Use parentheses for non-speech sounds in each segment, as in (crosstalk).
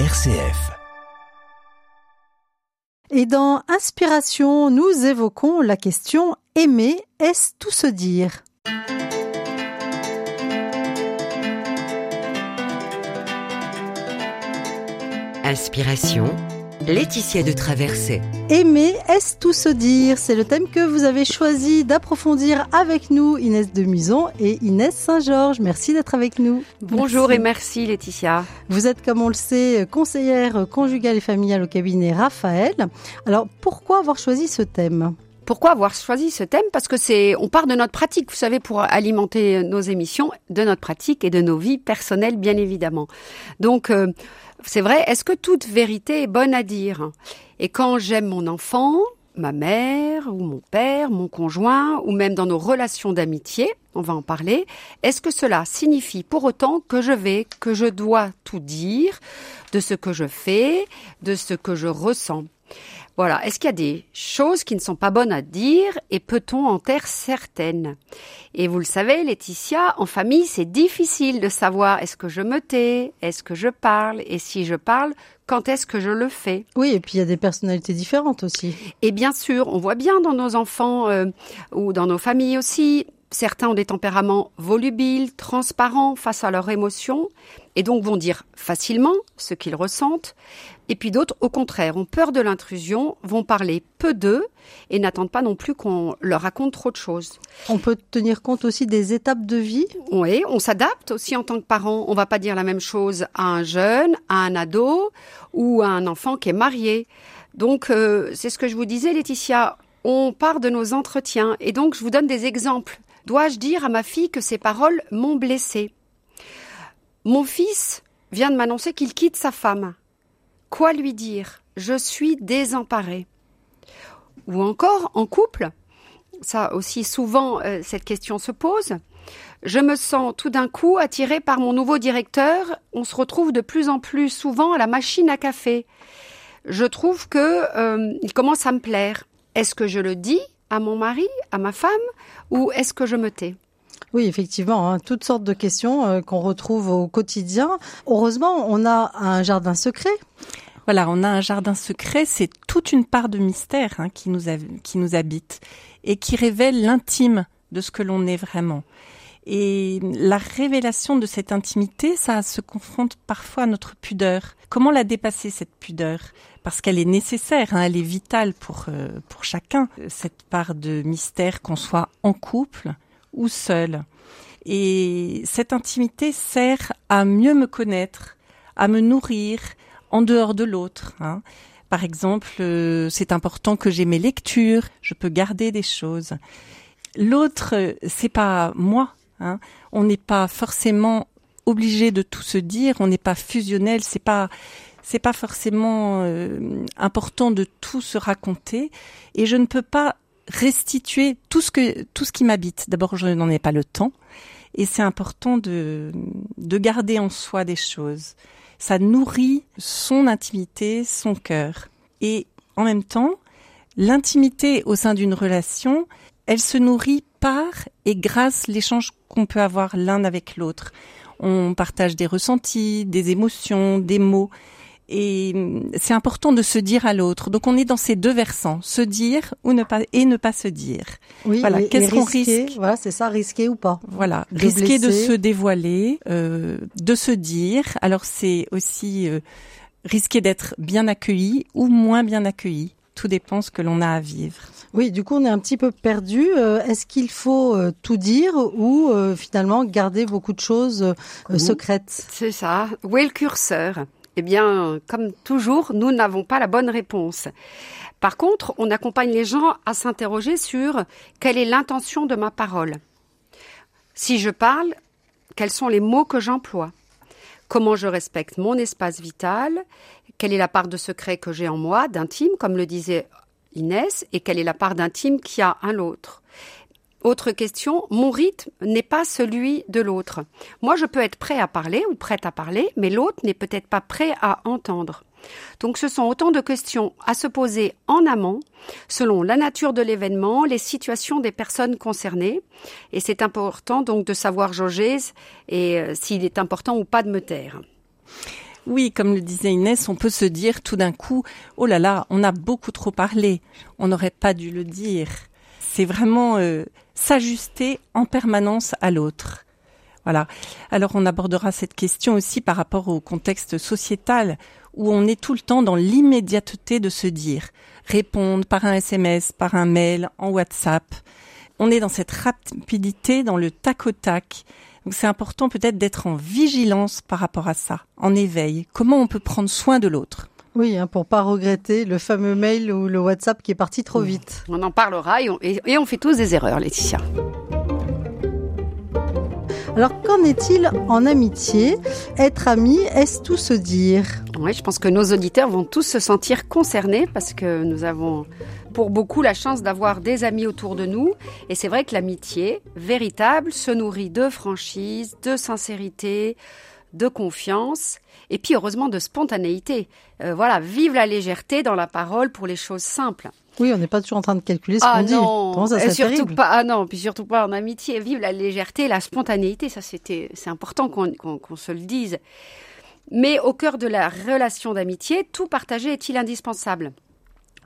RCF. Et dans Inspiration, nous évoquons la question aimer, est-ce tout se dire? Inspiration, Laetitia de Traversée. Aimer, est-ce tout se dire? C'est le thème que vous avez choisi d'approfondir avec nous, Inès de Muson et Inès Saint-Georges. Merci d'être avec nous. Bonjour et merci Laetitia. Vous êtes, comme on le sait, conseillère conjugale et familiale au cabinet Raphaël. Alors, pourquoi avoir choisi ce thème? Pourquoi avoir choisi ce thème? Parce que c'est, on part de notre pratique, vous savez, pour alimenter nos émissions, de notre pratique et de nos vies personnelles, bien évidemment. Donc, euh, c'est vrai, est-ce que toute vérité est bonne à dire? Et quand j'aime mon enfant, ma mère ou mon père, mon conjoint, ou même dans nos relations d'amitié, on va en parler, est-ce que cela signifie pour autant que je vais, que je dois tout dire de ce que je fais, de ce que je ressens? Voilà. Est-ce qu'il y a des choses qui ne sont pas bonnes à dire et peut-on en taire certaines? Et vous le savez, Laetitia, en famille, c'est difficile de savoir est-ce que je me tais, est-ce que je parle et si je parle, quand est-ce que je le fais? Oui, et puis il y a des personnalités différentes aussi. Et bien sûr, on voit bien dans nos enfants euh, ou dans nos familles aussi, certains ont des tempéraments volubiles, transparents face à leurs émotions, et donc vont dire facilement ce qu'ils ressentent, et puis d'autres, au contraire, ont peur de l'intrusion, vont parler peu d'eux et n'attendent pas non plus qu'on leur raconte trop de choses. On peut tenir compte aussi des étapes de vie? Oui, on s'adapte aussi en tant que parent. On va pas dire la même chose à un jeune, à un ado ou à un enfant qui est marié. Donc, euh, c'est ce que je vous disais, Laetitia. On part de nos entretiens et donc je vous donne des exemples. Dois-je dire à ma fille que ces paroles m'ont blessée? Mon fils vient de m'annoncer qu'il quitte sa femme. Quoi lui dire? Je suis désemparée. Ou encore, en couple, ça aussi souvent euh, cette question se pose. Je me sens tout d'un coup attirée par mon nouveau directeur. On se retrouve de plus en plus souvent à la machine à café. Je trouve que euh, il commence à me plaire. Est-ce que je le dis à mon mari, à ma femme, ou est-ce que je me tais? Oui, effectivement, hein, toutes sortes de questions euh, qu'on retrouve au quotidien. Heureusement, on a un jardin secret voilà, on a un jardin secret, c'est toute une part de mystère hein, qui, nous qui nous habite et qui révèle l'intime de ce que l'on est vraiment. Et la révélation de cette intimité, ça se confronte parfois à notre pudeur. Comment la dépasser cette pudeur? Parce qu'elle est nécessaire, hein, elle est vitale pour euh, pour chacun. Cette part de mystère, qu'on soit en couple ou seul. Et cette intimité sert à mieux me connaître, à me nourrir, en dehors de l'autre. Hein. Par exemple, euh, c'est important que j'ai mes lectures, je peux garder des choses. L'autre, c'est pas moi. Hein. On n'est pas forcément obligé de tout se dire, on n'est pas fusionnel, c'est pas c'est pas forcément euh, important de tout se raconter et je ne peux pas restituer tout ce que tout ce qui m'habite. D'abord, je n'en ai pas le temps et c'est important de de garder en soi des choses ça nourrit son intimité, son cœur. Et en même temps, l'intimité au sein d'une relation, elle se nourrit par et grâce l'échange qu'on peut avoir l'un avec l'autre. On partage des ressentis, des émotions, des mots. Et hum, c'est important de se dire à l'autre. Donc on est dans ces deux versants, se dire ou ne pas et ne pas se dire. Oui, voilà. Qu'est-ce qu'on risque Voilà, c'est ça, risquer ou pas. Voilà, risquer de se dévoiler, euh, de se dire. Alors c'est aussi euh, risquer d'être bien accueilli ou moins bien accueilli. Tout dépend ce que l'on a à vivre. Oui, du coup, on est un petit peu perdu. Euh, est-ce qu'il faut euh, tout dire ou finalement garder beaucoup de choses secrètes? C'est ça. Où est le curseur? Eh bien, comme toujours, nous n'avons pas la bonne réponse. Par contre, on accompagne les gens à s'interroger sur quelle est l'intention de ma parole. Si je parle, quels sont les mots que j'emploie? Comment je respecte mon espace vital? Quelle est la part de secret que j'ai en moi, d'intime, comme le disait Inès, et quelle est la part d'intime qu'il y a à l'autre autre question, mon rythme n'est pas celui de l'autre. Moi, je peux être prêt à parler ou prête à parler, mais l'autre n'est peut-être pas prêt à entendre. Donc ce sont autant de questions à se poser en amont, selon la nature de l'événement, les situations des personnes concernées. Et c'est important donc de savoir jauger et euh, s'il est important ou pas de me taire. Oui, comme le disait Inès, on peut se dire tout d'un coup, oh là là, on a beaucoup trop parlé, on n'aurait pas dû le dire. C'est vraiment euh, s'ajuster en permanence à l'autre. Voilà. Alors on abordera cette question aussi par rapport au contexte sociétal où on est tout le temps dans l'immédiateté de se dire, répondre par un SMS, par un mail, en WhatsApp. On est dans cette rapidité, dans le tac au tac. Donc c'est important peut-être d'être en vigilance par rapport à ça, en éveil. Comment on peut prendre soin de l'autre? Oui, hein, pour pas regretter le fameux mail ou le WhatsApp qui est parti trop vite. On en parlera et on, et on fait tous des erreurs, Laetitia. Alors qu'en est-il en amitié? Être ami, est-ce tout se dire? Oui, je pense que nos auditeurs vont tous se sentir concernés parce que nous avons pour beaucoup la chance d'avoir des amis autour de nous. Et c'est vrai que l'amitié véritable se nourrit de franchise, de sincérité, de confiance et puis heureusement de spontanéité. Euh, voilà, vive la légèreté dans la parole pour les choses simples. Oui, on n'est pas toujours en train de calculer ce ah qu'on dit. ça, et surtout pas, ah non, puis surtout pas en amitié. Vive la légèreté, la spontanéité, ça c'était, c'est important qu'on se le dise. Mais au cœur de la relation d'amitié, tout partager est-il indispensable?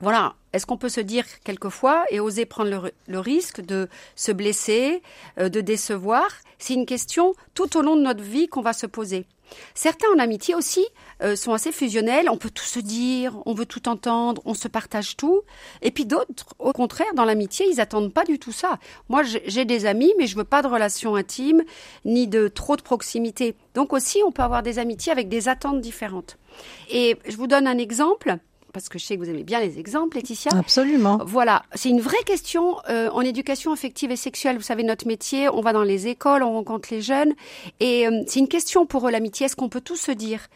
Voilà. Est-ce qu'on peut se dire quelquefois et oser prendre le, risque de se blesser, euh, de décevoir? C'est une question tout au long de notre vie qu'on va se poser. Certains en amitié aussi euh, sont assez fusionnels, on peut tout se dire, on veut tout entendre, on se partage tout. Et puis d'autres, au contraire, dans l'amitié, ils attendent pas du tout ça. Moi, j'ai des amis, mais je veux pas de relation intime, ni de trop de proximité. Donc aussi, on peut avoir des amitiés avec des attentes différentes. Et je vous donne un exemple parce que je sais que vous aimez bien les exemples, Laetitia. Absolument. Voilà, c'est une vraie question euh, en éducation affective et sexuelle. Vous savez, notre métier, on va dans les écoles, on rencontre les jeunes, et euh, c'est une question pour eux, l'amitié. Est-ce qu'on peut tout se dire?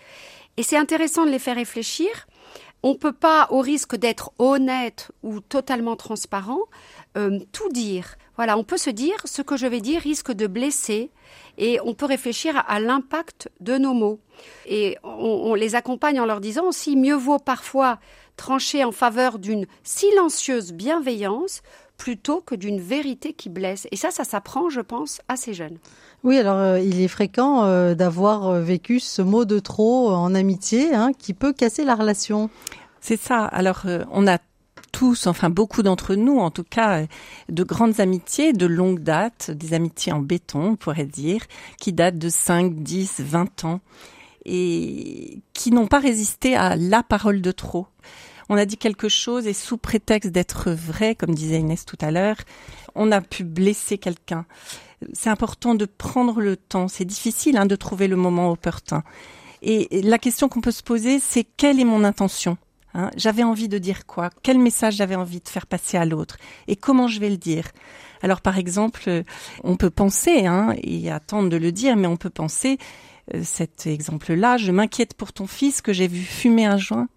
Et c'est intéressant de les faire réfléchir. On peut pas, au risque d'être honnête ou totalement transparent, euh, tout dire. Voilà, on peut se dire ce que je vais dire risque de blesser, et on peut réfléchir à, l'impact de nos mots. Et on, les accompagne en leur disant aussi mieux vaut parfois trancher en faveur d'une silencieuse bienveillance plutôt que d'une vérité qui blesse. Et ça, ça s'apprend, je pense, assez jeune. Oui, alors euh, il est fréquent euh, d'avoir euh, vécu ce mot de trop en amitié hein, qui peut casser la relation. C'est ça. Alors on a tous, enfin beaucoup d'entre nous en tout cas, de grandes amitiés de longue date, des amitiés en béton, on pourrait dire, qui datent de 5, 10, 20 ans et qui n'ont pas résisté à la parole de trop. On a dit quelque chose et sous prétexte d'être vrai, comme disait Inès tout à l'heure, on a pu blesser quelqu'un. C'est important de prendre le temps. C'est difficile hein, de trouver le moment opportun. Et la question qu'on peut se poser, c'est quelle est mon intention? Hein, j'avais envie de dire quoi? Quel message j'avais envie de faire passer à l'autre? Et comment je vais le dire? Alors par exemple, euh, on peut penser, hein, et attendre de le dire, mais on peut penser, euh, cet exemple-là, je m'inquiète pour ton fils que j'ai vu fumer un joint.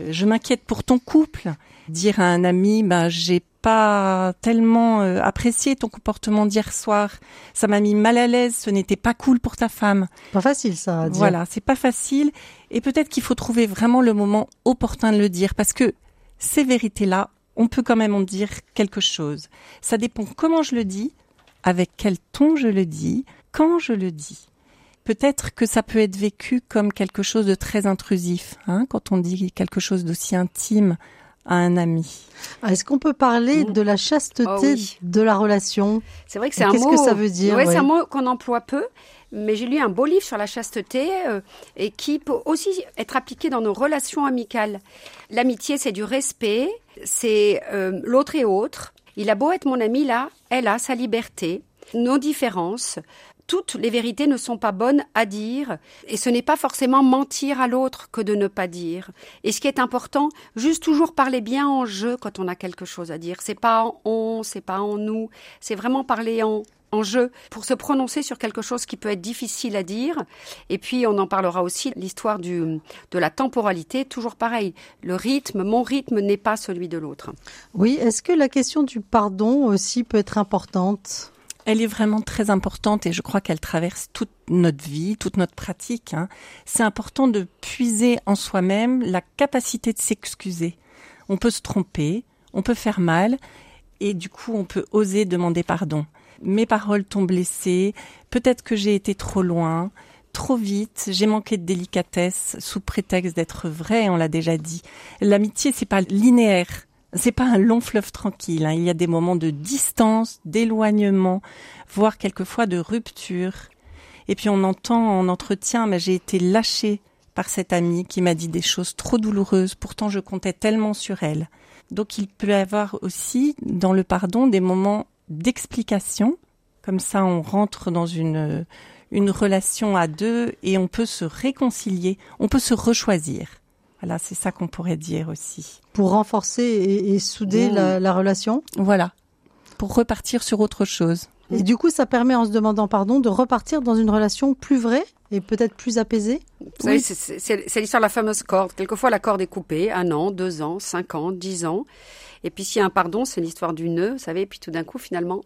Euh, je m'inquiète pour ton couple. Dire à un ami, bah, j'ai pas tellement euh, apprécié ton comportement d'hier soir. Ça m'a mis mal à l'aise. Ce n'était pas cool pour ta femme. Pas facile ça. À dire. Voilà, c'est pas facile. Et peut-être qu'il faut trouver vraiment le moment opportun de le dire parce que ces vérités-là, on peut quand même en dire quelque chose. Ça dépend comment je le dis, avec quel ton je le dis, quand je le dis. Peut-être que ça peut être vécu comme quelque chose de très intrusif, hein, quand on dit quelque chose d'aussi intime à un ami. Ah, est-ce qu'on peut parler de la chasteté oh de la relation C'est vrai que c'est un mot. Qu'est-ce que ça veut dire Oui, c'est un mot qu'on emploie peu. Mais j'ai lu un beau livre sur la chasteté euh, et qui peut aussi être appliqué dans nos relations amicales. L'amitié, c'est du respect, c'est euh, l'autre et autre. Il a beau être mon ami là, elle a sa liberté, nos différences, toutes les vérités ne sont pas bonnes à dire, et ce n'est pas forcément mentir à l'autre que de ne pas dire. Et ce qui est important, juste toujours parler bien en jeu quand on a quelque chose à dire. C'est pas en on, c'est pas en nous, c'est vraiment parler en en jeu pour se prononcer sur quelque chose qui peut être difficile à dire. Et puis, on en parlera aussi, l'histoire du, de la temporalité, toujours pareil. Le rythme, mon rythme n'est pas celui de l'autre. Oui, est-ce que la question du pardon aussi peut être importante? Elle est vraiment très importante et je crois qu'elle traverse toute notre vie, toute notre pratique. Hein. C'est important de puiser en soi-même la capacité de s'excuser. On peut se tromper, on peut faire mal et du coup on peut oser demander pardon. Mes paroles t'ont blessé, peut-être que j'ai été trop loin, trop vite, j'ai manqué de délicatesse sous prétexte d'être vrai, on l'a déjà dit. L'amitié, c'est pas linéaire. C'est pas un long fleuve tranquille. Hein. Il y a des moments de distance, d'éloignement, voire quelquefois de rupture. Et puis on entend en entretien, mais j'ai été lâchée par cette amie qui m'a dit des choses trop douloureuses. Pourtant, je comptais tellement sur elle. Donc, il peut y avoir aussi dans le pardon des moments d'explication. Comme ça, on rentre dans une une relation à deux et on peut se réconcilier, on peut se rechoisir. Voilà, c'est ça qu'on pourrait dire aussi. Pour renforcer et, souder la, la, relation Voilà, pour repartir sur autre chose. Et du coup, ça permet, en se demandant pardon, de repartir dans une relation plus vraie et peut-être plus apaisée Vous savez, c'est l'histoire de la fameuse corde. Quelquefois, la corde est coupée, un an, deux ans, cinq ans, dix ans. Et puis, s'il y a un pardon, c'est l'histoire du nœud, vous savez, et puis tout d'un coup, finalement,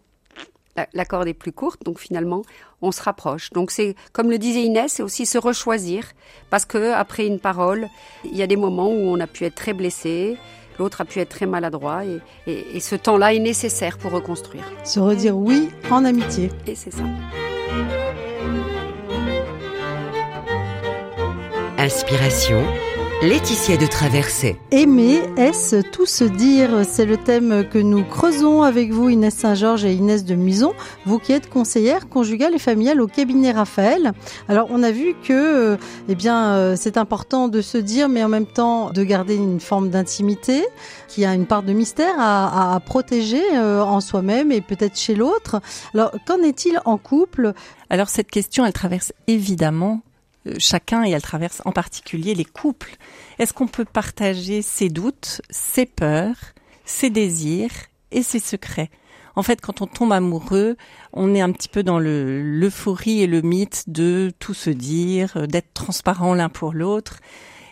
la, corde est plus courte, donc finalement, on se rapproche. Donc c'est, comme le disait Inès, c'est aussi se rechoisir, parce que après une parole, il y a des moments où on a pu être très blessé, l'autre a pu être très maladroit, et, ce temps-là est nécessaire pour reconstruire. Se redire oui en amitié. Et c'est ça. Inspiration Laetitia de Traversée. Aimer, est-ce tout se dire? C'est le thème que nous creusons avec vous, Inès Saint-Georges et Inès de Muson, vous qui êtes conseillère conjugale et familiale au cabinet Raphaël. Alors, on a vu que, euh, eh bien, euh, c'est important de se dire, mais en même temps de garder une forme d'intimité, qui a une part de mystère à, protéger euh, en soi-même et peut-être chez l'autre. Alors, qu'en est-il en couple? Alors, cette question, elle traverse évidemment chacun et elle traverse en particulier les couples. Est-ce qu'on peut partager ses doutes, ses peurs, ses désirs et ses secrets? En fait, quand on tombe amoureux, on est un petit peu dans l'euphorie et le mythe de tout se dire, euh, d'être transparent l'un pour l'autre.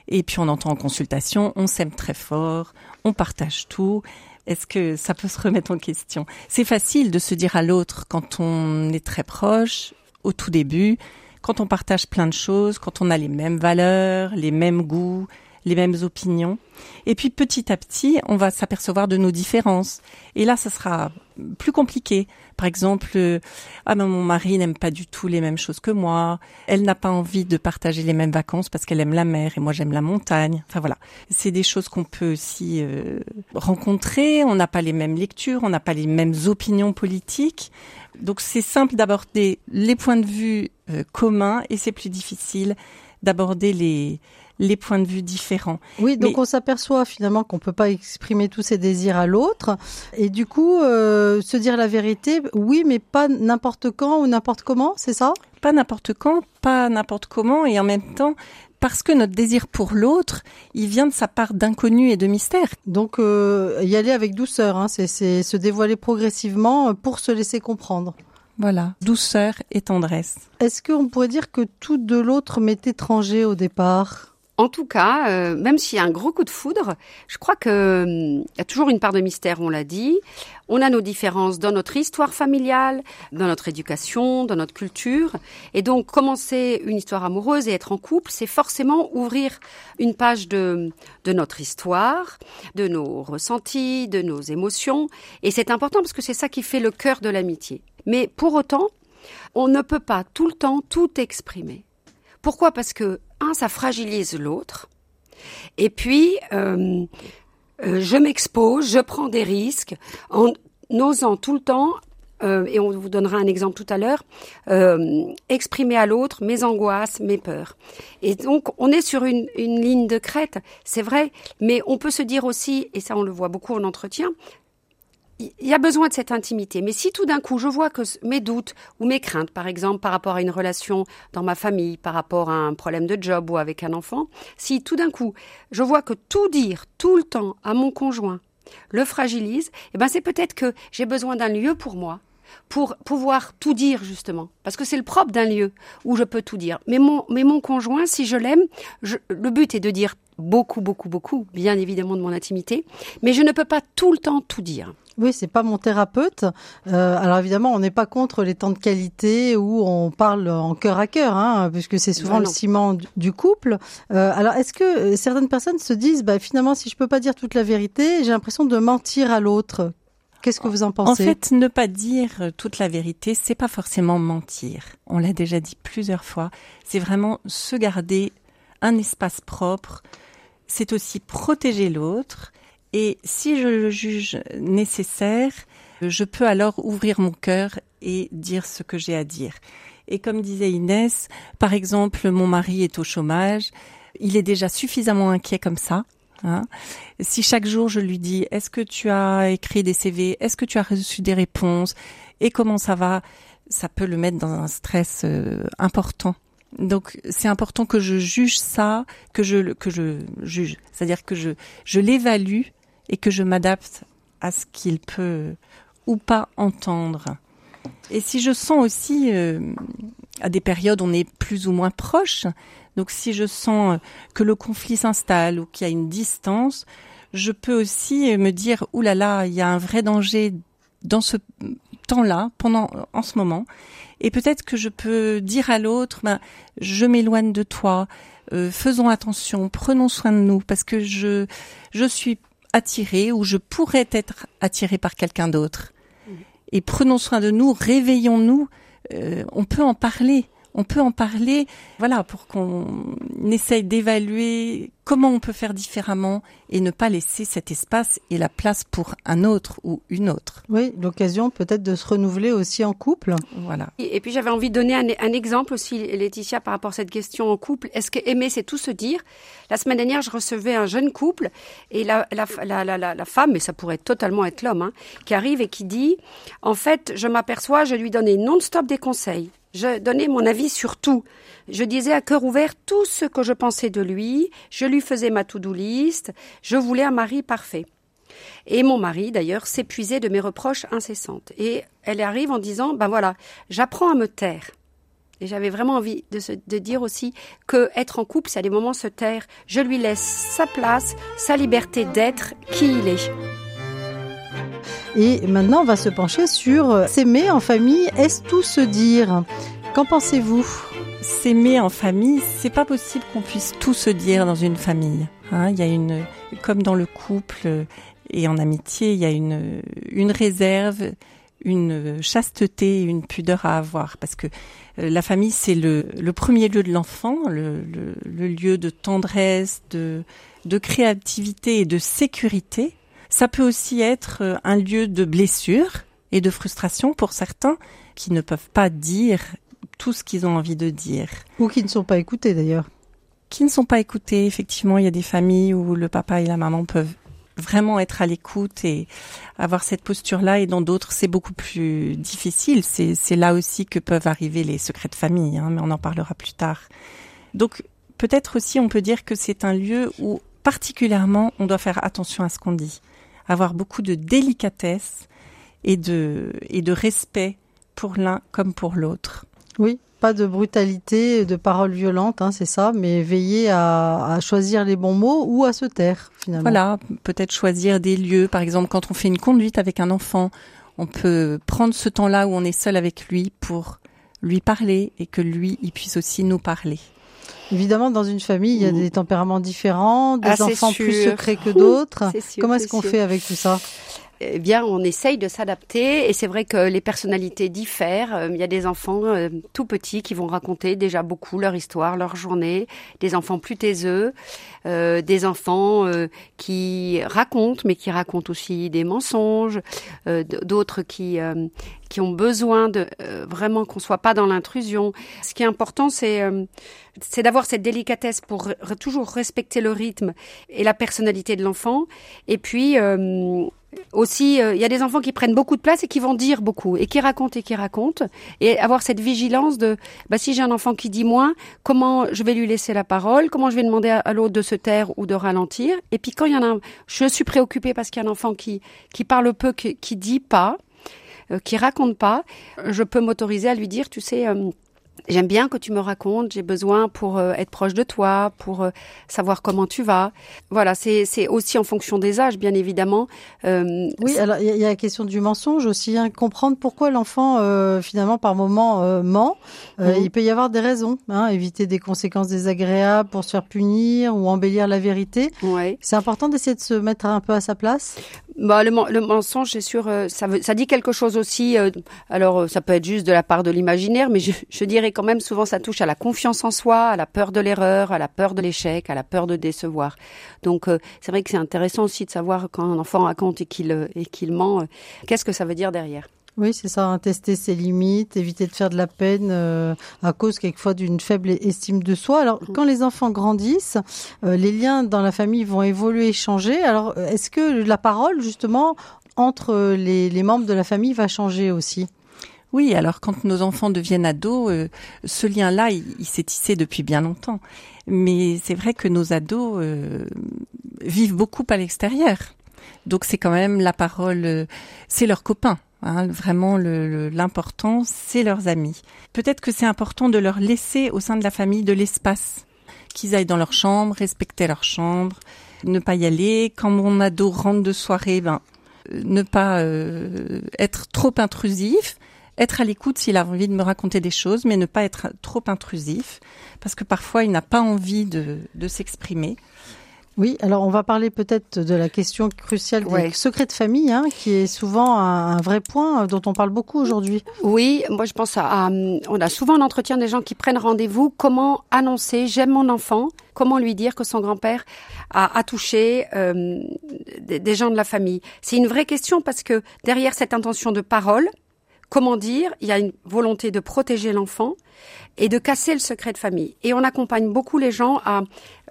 Et puis on entend en consultation, on s'aime très fort, on partage tout. Est-ce que ça peut se remettre en question? C'est facile de se dire à l'autre quand on est très proche, au tout début, quand on partage plein de choses, quand on a les mêmes valeurs, les mêmes goûts, les mêmes opinions. Et puis petit à petit, on va s'apercevoir de nos différences. Et là, ça sera plus compliqué. Par exemple, euh, ah ben mon mari n'aime pas du tout les mêmes choses que moi. Elle n'a pas envie de partager les mêmes vacances parce qu'elle aime la mer et moi j'aime la montagne. Enfin voilà, c'est des choses qu'on peut aussi euh, rencontrer. On n'a pas les mêmes lectures, on n'a pas les mêmes opinions politiques. Donc c'est simple d'aborder les points de vue euh, communs et c'est plus difficile d'aborder les les points de vue différents. Oui, donc on s'aperçoit finalement qu'on peut pas exprimer tous ses désirs à l'autre, et du coup euh, se dire la vérité, oui, mais pas n'importe quand ou n'importe comment, c'est ça? Pas n'importe quand, pas n'importe comment, et en même temps parce que notre désir pour l'autre, il vient de sa part d'inconnu et de mystère. Donc euh, y aller avec douceur, hein, c'est se dévoiler progressivement pour se laisser comprendre. Voilà, douceur et tendresse. Est-ce qu'on pourrait dire que tout de l'autre m'est étranger au départ? En tout cas, euh, même s'il y a un gros coup de foudre, je crois qu'il hum, y a toujours une part de mystère, on l'a dit. On a nos différences dans notre histoire familiale, dans notre éducation, dans notre culture. Et donc, commencer une histoire amoureuse et être en couple, c'est forcément ouvrir une page de, de notre histoire, de nos ressentis, de nos émotions. Et c'est important parce que c'est ça qui fait le cœur de l'amitié. Mais pour autant, on ne peut pas tout le temps tout exprimer. Pourquoi? Parce que, un, ça fragilise l'autre. Et puis, euh, euh, je m'expose, je prends des risques en osant tout le temps, euh, et on vous donnera un exemple tout à l'heure, exprimer à l'autre mes angoisses, mes peurs. Et donc, on est sur une, une ligne de crête, c'est vrai, mais on peut se dire aussi, et ça on le voit beaucoup en entretien, il y a besoin de cette intimité. Mais si tout d'un coup je vois que mes doutes ou mes craintes, par exemple, par rapport à une relation dans ma famille, par rapport à un problème de job ou avec un enfant, si tout d'un coup je vois que tout dire tout le temps à mon conjoint le fragilise, eh ben c'est peut-être que j'ai besoin d'un lieu pour moi pour pouvoir tout dire justement. Parce que c'est le propre d'un lieu où je peux tout dire. Mais mon mais mon conjoint si je l'aime le but est de dire beaucoup beaucoup beaucoup bien évidemment de mon intimité mais je ne peux pas tout le temps tout dire oui, c'est pas mon thérapeute. Euh, alors évidemment, on n'est pas contre les temps de qualité où on parle en cœur à cœur, hein, puisque c'est souvent le ciment du couple. Euh, alors est-ce que euh, certaines personnes se disent, bah, finalement, si je peux pas dire toute la vérité, j'ai l'impression de mentir à l'autre Qu'est-ce que vous en pensez? En fait, ne pas dire toute la vérité, c'est pas forcément mentir. On l'a déjà dit plusieurs fois. C'est vraiment se garder un espace propre. C'est aussi protéger l'autre. Et si je le juge nécessaire, je peux alors ouvrir mon cœur et dire ce que j'ai à dire. Et comme disait Inès, par exemple, mon mari est au chômage, il est déjà suffisamment inquiet comme ça. Hein. Si chaque jour je lui dis est-ce que tu as écrit des CV, est-ce que tu as reçu des réponses et comment ça va, ça peut le mettre dans un stress euh, important. Donc c'est important que je juge ça, que je que je juge, c'est-à-dire que je je l'évalue et que je m'adapte à ce qu'il peut ou pas entendre. Et si je sens aussi euh, à des périodes on est plus ou moins proche, donc si je sens que le conflit s'installe ou qu'il y a une distance, je peux aussi me dire ouh là là, il y a un vrai danger dans ce temps-là, pendant en ce moment, et peut-être que je peux dire à l'autre, ben, je m'éloigne de toi, euh, faisons attention, prenons soin de nous, parce que je je suis attirée ou je pourrais être attirée par quelqu'un d'autre. Et prenons soin de nous, réveillons-nous. Euh, on peut en parler on peut en parler, voilà, pour qu'on essaye d'évaluer comment on peut faire différemment et ne pas laisser cet espace et la place pour un autre ou une autre. Oui, l'occasion peut-être de se renouveler aussi en couple. Voilà. Et puis j'avais envie de donner un, exemple aussi, Laetitia, par rapport à cette question en couple. Est-ce que aimer, c'est tout se dire? La semaine dernière, je recevais un jeune couple et la, la, la, la femme, mais ça pourrait totalement être l'homme, hein, qui arrive et qui dit, en fait, je m'aperçois, je lui donnais non-stop des conseils je donnais mon avis sur tout. Je disais à cœur ouvert tout ce que je pensais de lui. Je lui faisais ma to-do list. Je voulais un mari parfait. Et mon mari, d'ailleurs, s'épuisait de mes reproches incessantes. Et elle arrive en disant, ben voilà, j'apprends à me taire. Et j'avais vraiment envie de, de, dire aussi que être en couple, c'est à des moments se taire. Je lui laisse sa place, sa liberté d'être qui il est. Et maintenant, on va se pencher sur euh, s'aimer en famille. Est-ce tout se dire? Qu'en pensez-vous? S'aimer en famille, c'est pas possible qu'on puisse tout se dire dans une famille. Hein. il y a une, comme dans le couple et en amitié, il y a une, une réserve, une chasteté, une pudeur à avoir, parce que euh, la famille, c'est le, le, premier lieu de l'enfant, le, le, le, lieu de tendresse, de, de créativité et de sécurité. Ça peut aussi être euh, un lieu de blessure et de frustration pour certains qui ne peuvent pas dire tout ce qu'ils ont envie de dire. Ou qui ne sont pas écoutés d'ailleurs. Qui ne sont pas écoutés. Effectivement, il y a des familles où le papa et la maman peuvent vraiment être à l'écoute et avoir cette posture-là et dans d'autres c'est beaucoup plus difficile. C'est là aussi que peuvent arriver les secrets de famille, hein, mais on en parlera plus tard. Donc peut-être aussi on peut dire que c'est un lieu où particulièrement on doit faire attention à ce qu'on dit avoir beaucoup de délicatesse et de, et de respect pour l'un comme pour l'autre. Oui, pas de brutalité, de paroles violentes, hein, c'est ça, mais veiller à, à, choisir les bons mots ou à se taire finalement. Voilà, peut-être choisir des lieux, par exemple quand on fait une conduite avec un enfant, on peut prendre ce temps-là où on est seul avec lui pour lui parler et que lui, il puisse aussi nous parler. Évidemment, dans une famille, il y a des tempéraments différents, des ah, enfants plus secrets que d'autres. (laughs) Comment est-ce qu'on fait avec tout ça? Eh bien, on essaye de s'adapter et c'est vrai que les personnalités diffèrent. Euh, il y a des enfants euh, tout petits qui vont raconter déjà beaucoup leur histoire, leur journée, des enfants plus taiseux, euh, des enfants qui racontent, mais qui racontent aussi des mensonges, d'autres qui qui ont besoin de vraiment qu'on soit pas dans l'intrusion. Ce qui est important, c'est c'est d'avoir cette délicatesse pour toujours respecter le rythme et la personnalité de l'enfant. Et puis aussi, euh, il y a des enfants qui prennent beaucoup de place et qui vont dire beaucoup et qui racontent et qui racontent et avoir cette vigilance de bah, si j'ai un enfant qui dit moins, comment je vais lui laisser la parole, comment je vais demander à, l'autre de se taire ou de ralentir. Et puis quand il y en a, un, je suis préoccupée parce qu'il y a un enfant qui qui parle peu, qui, qui dit pas, euh, qui raconte pas, je peux m'autoriser à lui dire, tu sais. Euh, J'aime bien que tu me racontes, j'ai besoin pour euh, être proche de toi, pour euh, savoir comment tu vas. Voilà, c'est aussi en fonction des âges, bien évidemment. Euh, oui, alors il y, a la question du mensonge aussi, hein, comprendre pourquoi l'enfant finalement par moment ment. Mhm. Il peut y avoir des raisons, hein, éviter des conséquences désagréables pour se faire punir ou embellir la vérité. Ouais. C'est important d'essayer de se mettre un peu à sa place. Bah, le, le mensonge, c'est sûr, euh, ça, veut, ça dit quelque chose aussi. Euh, alors, euh, ça peut être juste de la part de l'imaginaire, mais je, je, dirais quand même souvent, ça touche à la confiance en soi, à la peur de l'erreur, à la peur de l'échec, à la peur de décevoir. Donc, c'est vrai que c'est intéressant aussi de savoir quand un enfant raconte et qu'il et qu'il ment, qu'est-ce que ça veut dire derrière? Oui, c'est ça, hein, tester ses limites, éviter de faire de la peine euh, à cause quelquefois d'une faible estime de soi. Alors, mm. quand les enfants grandissent, euh, les liens dans la famille vont évoluer, changer. Alors, est-ce que la parole, justement, entre les, les membres de la famille va changer aussi? Oui, alors quand nos enfants deviennent ados, euh, ce lien-là, il, s'est tissé depuis bien longtemps. Mais c'est vrai que nos ados vivent beaucoup à l'extérieur. Donc c'est quand même la parole, c'est leurs copains. Hein, vraiment, l'important, c'est leurs amis. Peut-être que c'est important de leur laisser au sein de la famille de l'espace, qu'ils aillent dans leur chambre, respecter leur chambre, ne pas y aller. Quand mon ado rentre de soirée, ben, euh, ne pas euh, être trop intrusif, être à l'écoute s'il a envie de me raconter des choses, mais ne pas être trop intrusif, parce que parfois il n'a pas envie de, de s'exprimer. Oui, alors on va parler peut-être de la question cruciale des secrets de famille, hein, qui est souvent un, vrai point dont on parle beaucoup aujourd'hui. Oui, moi je pense à, on a souvent un entretien des gens qui prennent rendez-vous. Comment annoncer j'aime mon enfant Comment lui dire que son grand-père a, touché euh, des, des gens de la famille? C'est une vraie question parce que derrière cette intention de parole, comment dire, il y a une volonté de protéger l'enfant et de casser le secret de famille. Et on accompagne beaucoup les gens à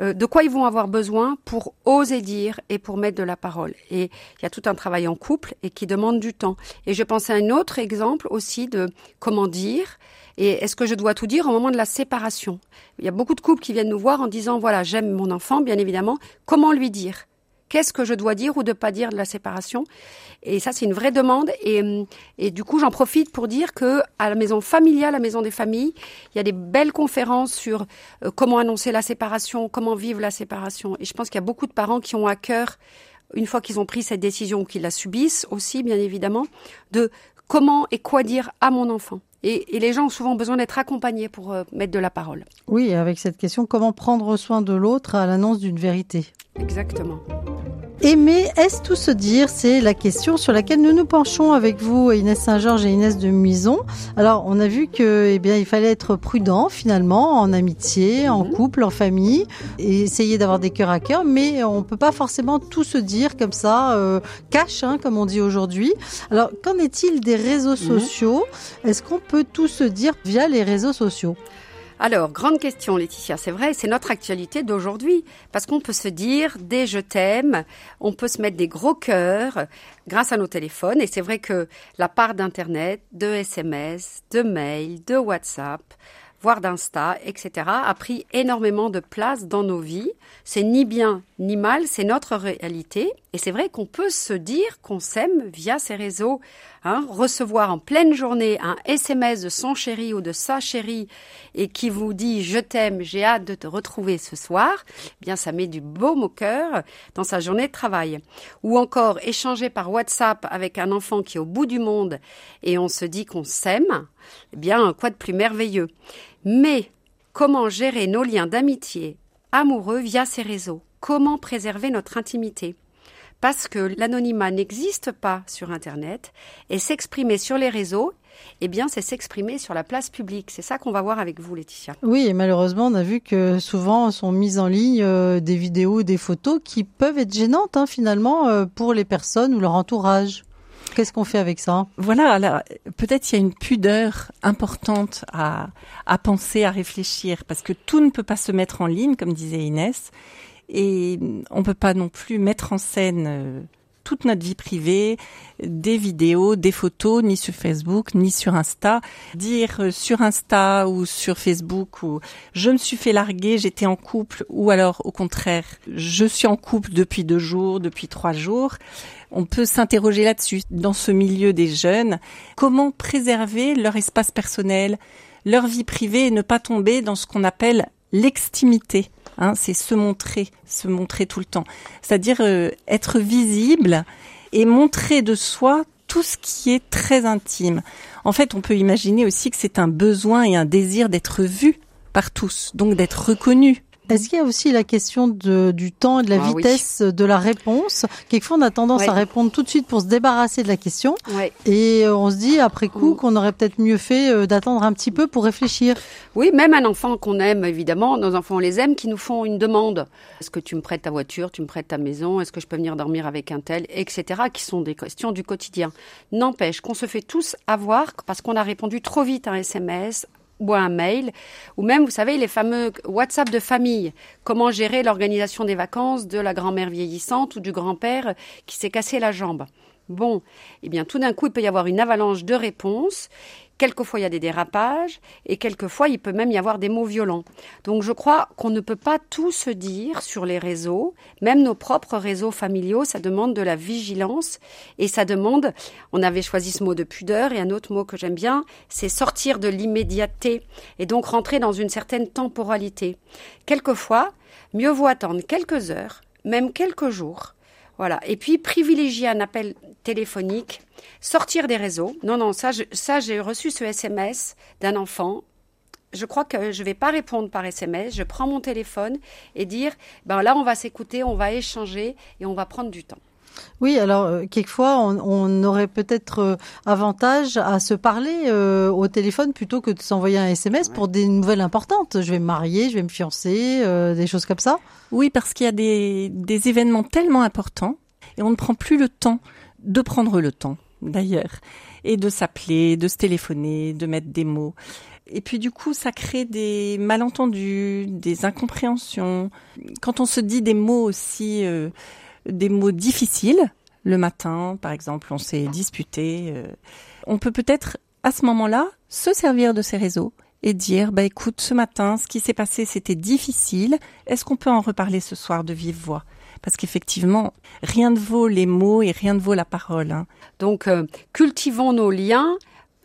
euh, de quoi ils vont avoir besoin pour oser dire et pour mettre de la parole. Et il y a tout un travail en couple et qui demande du temps. Et je pense à un autre exemple aussi de comment dire. Et est-ce que je dois tout dire au moment de la séparation Il y a beaucoup de couples qui viennent nous voir en disant voilà j'aime mon enfant bien évidemment. Comment lui dire? Qu'est-ce que je dois dire ou de pas dire de la séparation Et ça, c'est une vraie demande. Et, du coup, j'en profite pour dire que à la maison familiale, la maison des familles, il y a des belles conférences sur euh, comment annoncer la séparation, comment vivre la séparation. Et je pense qu'il y a beaucoup de parents qui ont à cœur, une fois qu'ils ont pris cette décision ou qu'ils la subissent aussi, bien évidemment, de comment et quoi dire à mon enfant. Et, et, les gens ont souvent besoin d'être accompagnés pour euh, mettre de la parole. Oui, avec cette question, comment prendre soin de l'autre à l'annonce d'une vérité? Exactement. Aimer, est-ce tout se dire? C'est la question sur laquelle nous nous penchons avec vous, Inès Saint-Georges et Inès de Muison. Alors, on a vu que, eh bien, il fallait être prudent finalement en amitié, en mhm. couple, en famille, et essayer d'avoir des cœurs à cœur, mais on peut pas forcément tout se dire comme ça, euh, cash, hein, comme on dit aujourd'hui. Alors, qu'en est-il des réseaux mhm. sociaux? Est-ce qu'on peut tout se dire via les réseaux sociaux. Alors, grande question, Laetitia, c'est vrai, c'est notre actualité d'aujourd'hui, parce qu'on peut se dire des je t'aime, on peut se mettre des gros cœurs grâce à nos téléphones, et c'est vrai que la part d'Internet, de SMS, de mail, de WhatsApp, voire d'Insta, etc., a pris énormément de place dans nos vies. C'est ni bien ni mal, c'est notre réalité. Et c'est vrai qu'on peut se dire qu'on s'aime via ces réseaux. Hein, recevoir en pleine journée un SMS de son chéri ou de sa chérie et qui vous dit je t'aime, j'ai hâte de te retrouver ce soir, eh bien ça met du baume au cœur dans sa journée de travail. Ou encore échanger par WhatsApp avec un enfant qui est au bout du monde et on se dit qu'on s'aime, eh bien quoi de plus merveilleux? Mais comment gérer nos liens d'amitié amoureux via ces réseaux? Comment préserver notre intimité? Parce que l'anonymat n'existe pas sur Internet et s'exprimer sur les réseaux, eh bien, c'est s'exprimer sur la place publique. C'est ça qu'on va voir avec vous, Laetitia. Oui, et malheureusement, on a vu que souvent sont mises en ligne euh, des vidéos, des photos qui peuvent être gênantes hein, finalement euh, pour les personnes ou leur entourage. Qu'est-ce qu'on fait avec ça? Voilà, peut-être il y a une pudeur importante à, à penser, à réfléchir, parce que tout ne peut pas se mettre en ligne, comme disait Inès, et on peut pas non plus mettre en scène euh, toute notre vie privée, des vidéos, des photos, ni sur Facebook, ni sur Insta. Dire euh, sur Insta ou sur Facebook ou je me suis fait larguer, j'étais en couple, ou alors au contraire, je suis en couple depuis deux jours, depuis trois jours. On peut s'interroger là-dessus. Dans ce milieu des jeunes, comment préserver leur espace personnel, leur vie privée et ne pas tomber dans ce qu'on appelle l'extimité. Hein, c'est se montrer, se montrer tout le temps. C'est-à-dire euh, être visible et montrer de soi tout ce qui est très intime. En fait, on peut imaginer aussi que c'est un besoin et un désir d'être vu par tous, donc d'être reconnu Est-ce qu'il y a aussi la question de, du temps et de la Ah oui. vitesse de la réponse? Quelquefois, on a tendance Ouais. à répondre tout de suite pour se débarrasser de la question. Ouais. Et euh, on se dit après coup qu'on aurait peut-être mieux fait euh, d'attendre un petit peu pour réfléchir. Oui, même un enfant qu'on aime, évidemment, nos enfants, on les aime, qui nous font une demande. Est-ce que tu me prêtes ta voiture, tu me prêtes ta maison, est-ce que je peux venir dormir avec un tel, etc., qui sont des questions du quotidien. N'empêche qu'on se fait tous avoir parce qu'on a répondu trop vite à un SMS ou un mail, ou même, vous savez, les fameux WhatsApp de famille. Comment gérer l'organisation des vacances de la grand-mère vieillissante ou du grand-père qui s'est cassé la jambe? Bon, eh bien, tout d'un coup, il peut y avoir une avalanche de réponses. Quelquefois, il y a des dérapages et quelquefois, il peut même y avoir des mots violents. Donc, je crois qu'on ne peut pas tout se dire sur les réseaux, même nos propres réseaux familiaux. Ça demande de la vigilance et ça demande, on avait choisi ce mot de pudeur et un autre mot que j'aime bien, c'est sortir de l'immédiateté et donc rentrer dans une certaine temporalité. Quelquefois, mieux vaut attendre quelques heures, même quelques jours. Voilà. Et puis, privilégier un appel téléphonique, sortir des réseaux. Non, non, ça, ça j'ai reçu ce SMS d'un enfant. Je crois que je vais pas répondre par SMS. Je prends mon téléphone et dire, ben là, on va s'écouter, on va échanger et on va prendre du temps. Oui, alors euh, quelquefois on, on aurait peut-être euh, avantage à se parler euh, au téléphone plutôt que de s'envoyer un SMS pour des nouvelles importantes. Je vais me marier, je vais me fiancer, euh, des choses comme ça. Oui, parce qu'il y a des, des événements tellement importants et on ne prend plus le temps de prendre le temps, d'ailleurs, et de s'appeler, de se téléphoner, de mettre des mots. Et puis du coup, ça crée des malentendus, des incompréhensions. Quand on se dit des mots aussi, euh, des mots difficiles, le matin, par exemple, on s'est disputé, euh, on peut peut-être à ce moment-là se servir de ces réseaux et dire bah écoute ce matin ce qui s'est passé c'était difficile est-ce qu'on peut en reparler ce soir de vive voix? Parce qu'effectivement rien ne vaut les mots et rien ne vaut la parole hein. Donc, euh, cultivons nos liens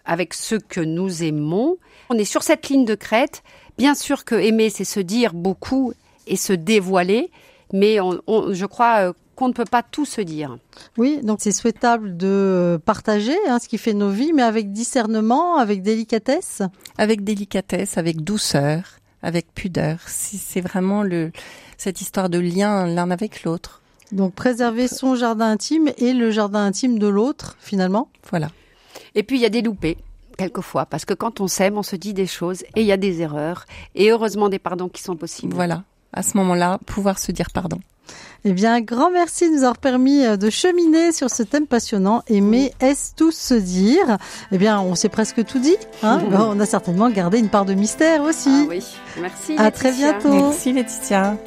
avec ceux que nous aimons. On est sur cette ligne de crête. Bien sûr que aimer, c'est se dire beaucoup et se dévoiler, mais je crois euh, qu'on ne peut pas tout se dire. Oui, donc c'est souhaitable de partager hein, ce qui fait nos vies, mais avec discernement, avec délicatesse. avec délicatesse avec douceur avec pudeur Si c'est vraiment le cette histoire de lien l'un avec l'autre Donc préserver son jardin intime et le jardin intime de l'autre, finalement. voilà Et puis, il y a des loupés. Quelquefois, parce que quand on s'aime, on se dit des choses et il y a des erreurs et heureusement des pardons qui sont possibles. voilà à ce moment-là pouvoir se dire pardon Eh bien, un grand merci de nous avoir permis euh, de cheminer sur ce thème passionnant. Aimer, est-ce tout se dire? Eh bien, on s'est presque tout dit. Hein on a certainement gardé une part de mystère aussi. Ah oui, merci. À très bientôt. merci Laetitia